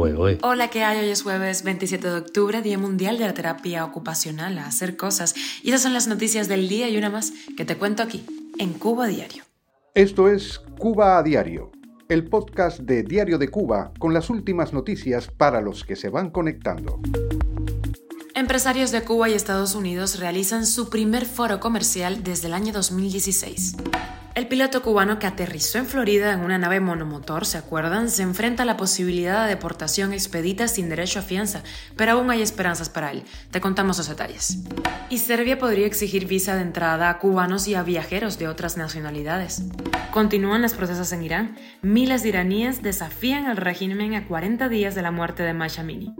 Hola, ¿qué hay? Hoy es jueves 27 de octubre, Día Mundial de la Terapia Ocupacional, a hacer cosas. Y esas son las noticias del día y una más que te cuento aquí, en Cuba Diario. Esto es Cuba a Diario, el podcast de Diario de Cuba con las últimas noticias para los que se van conectando. Empresarios de Cuba y Estados Unidos realizan su primer foro comercial desde el año 2016. El piloto cubano que aterrizó en Florida en una nave monomotor, ¿se acuerdan? Se enfrenta a la posibilidad de deportación expedita sin derecho a fianza, pero aún hay esperanzas para él. Te contamos los detalles. Y Serbia podría exigir visa de entrada a cubanos y a viajeros de otras nacionalidades. Continúan las protestas en Irán. Miles de iraníes desafían al régimen a 40 días de la muerte de Masha Amini.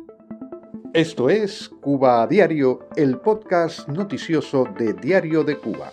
Esto es Cuba a Diario, el podcast noticioso de Diario de Cuba.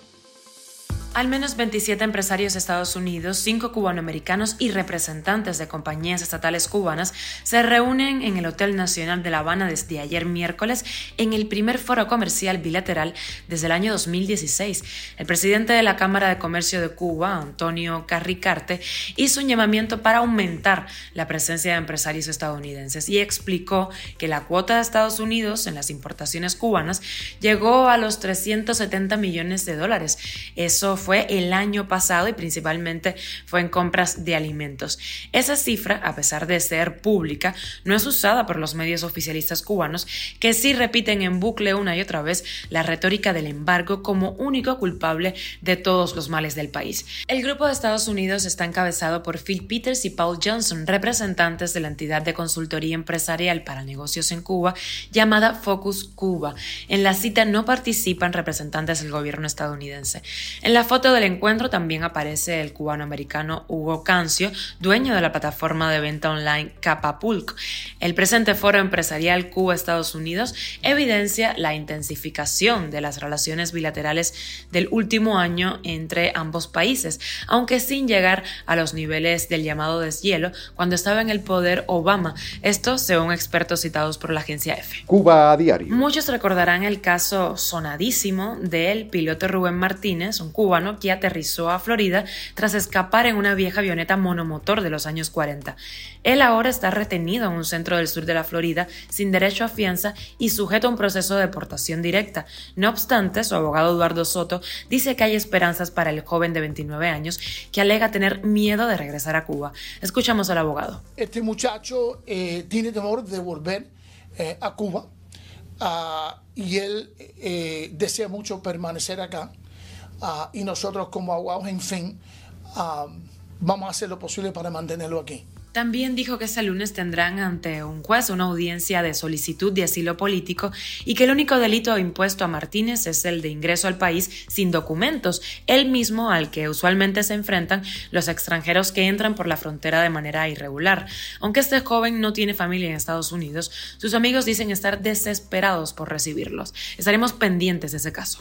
Al menos 27 empresarios de Estados Unidos, 5 cubanoamericanos y representantes de compañías estatales cubanas se reúnen en el Hotel Nacional de La Habana desde ayer miércoles en el primer foro comercial bilateral desde el año 2016. El presidente de la Cámara de Comercio de Cuba, Antonio Carricarte, hizo un llamamiento para aumentar la presencia de empresarios estadounidenses y explicó que la cuota de Estados Unidos en las importaciones cubanas llegó a los 370 millones de dólares. Eso el año pasado y principalmente fue en compras de alimentos. Esa cifra, a pesar de ser pública, no es usada por los medios oficialistas cubanos que sí repiten en bucle una y otra vez la retórica del embargo como único culpable de todos los males del país. El grupo de Estados Unidos está encabezado por Phil Peters y Paul Johnson, representantes de la entidad de consultoría empresarial para negocios en Cuba llamada Focus Cuba. En la cita no participan representantes del gobierno estadounidense. En la foto del encuentro también aparece el cubano-americano Hugo Cancio, dueño de la plataforma de venta online Capapulc. El presente foro empresarial Cuba-Estados Unidos evidencia la intensificación de las relaciones bilaterales del último año entre ambos países, aunque sin llegar a los niveles del llamado deshielo cuando estaba en el poder Obama. Esto según expertos citados por la agencia F. Cuba a diario. Muchos recordarán el caso sonadísimo del piloto Rubén Martínez, un cubano que aterrizó a Florida tras escapar en una vieja avioneta monomotor de los años 40. Él ahora está retenido en un centro del sur de la Florida sin derecho a fianza y sujeto a un proceso de deportación directa. No obstante, su abogado Eduardo Soto dice que hay esperanzas para el joven de 29 años que alega tener miedo de regresar a Cuba. Escuchamos al abogado. Este muchacho eh, tiene temor de volver eh, a Cuba ah, y él eh, desea mucho permanecer acá. Ah, y nosotros como abogados, en fin, ah, vamos a hacer lo posible para mantenerlo aquí. También dijo que este lunes tendrán ante un juez una audiencia de solicitud de asilo político y que el único delito impuesto a Martínez es el de ingreso al país sin documentos, el mismo al que usualmente se enfrentan los extranjeros que entran por la frontera de manera irregular. Aunque este joven no tiene familia en Estados Unidos, sus amigos dicen estar desesperados por recibirlos. Estaremos pendientes de ese caso.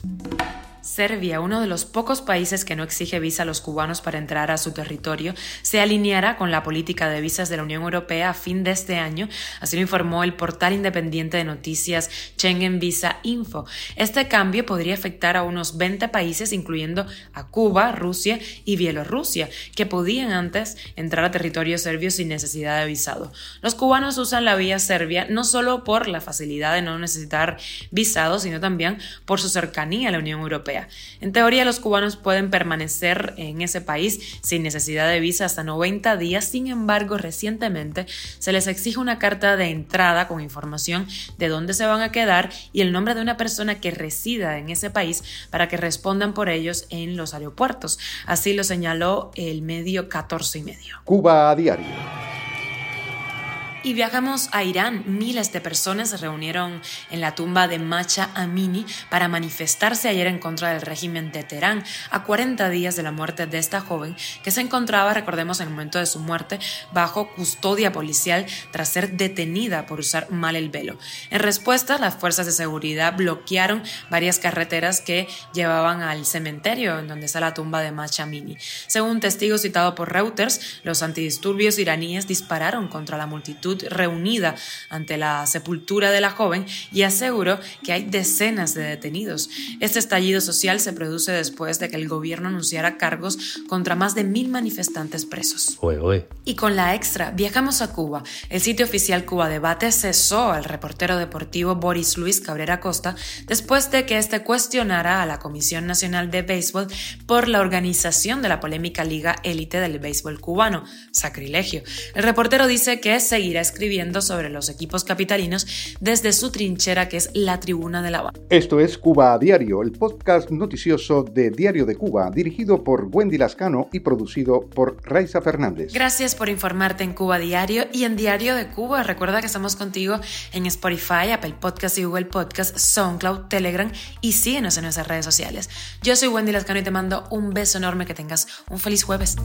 Serbia, uno de los pocos países que no exige visa a los cubanos para entrar a su territorio, se alineará con la política de visas de la Unión Europea a fin de este año, así lo informó el portal independiente de noticias Schengen Visa Info. Este cambio podría afectar a unos 20 países, incluyendo a Cuba, Rusia y Bielorrusia, que podían antes entrar a territorio serbio sin necesidad de visado. Los cubanos usan la vía serbia no solo por la facilidad de no necesitar visado, sino también por su cercanía a la Unión Europea. En teoría, los cubanos pueden permanecer en ese país sin necesidad de visa hasta 90 días. Sin embargo, recientemente se les exige una carta de entrada con información de dónde se van a quedar y el nombre de una persona que resida en ese país para que respondan por ellos en los aeropuertos. Así lo señaló el medio 14 y medio. Cuba a diario. Y viajamos a Irán. Miles de personas se reunieron en la tumba de Macha Amini para manifestarse ayer en contra del régimen de Teherán, a 40 días de la muerte de esta joven que se encontraba, recordemos, en el momento de su muerte, bajo custodia policial tras ser detenida por usar mal el velo. En respuesta, las fuerzas de seguridad bloquearon varias carreteras que llevaban al cementerio en donde está la tumba de Macha Amini. Según testigo citado por Reuters, los antidisturbios iraníes dispararon contra la multitud multitud reunida ante la sepultura de la joven y aseguró que hay decenas de detenidos. Este estallido social se produce después de que el gobierno anunciara cargos contra más de mil manifestantes presos. Y con la extra, viajamos a Cuba. El sitio oficial Cuba Debate cesó al reportero deportivo Boris Luis Cabrera Costa después de que este cuestionara a la Comisión Nacional de Béisbol por la organización de la polémica Liga Élite del Béisbol cubano. Sacrilegio. El reportero dice que seguirá escribiendo sobre los equipos capitalinos desde su trinchera que es la Tribuna de La Habana. Esto es Cuba a Diario, el podcast noticioso de Diario de Cuba, dirigido por Wendy Lascano y producido por Raiza Fernández. Gracias por informarte en Cuba Diario y en Diario de Cuba. Recuerda que estamos contigo en Spotify, Apple Podcast y Google Podcast, SoundCloud, Telegram y síguenos en nuestras redes sociales. Yo soy Wendy Lascano y te mando un beso enorme, que tengas un feliz jueves.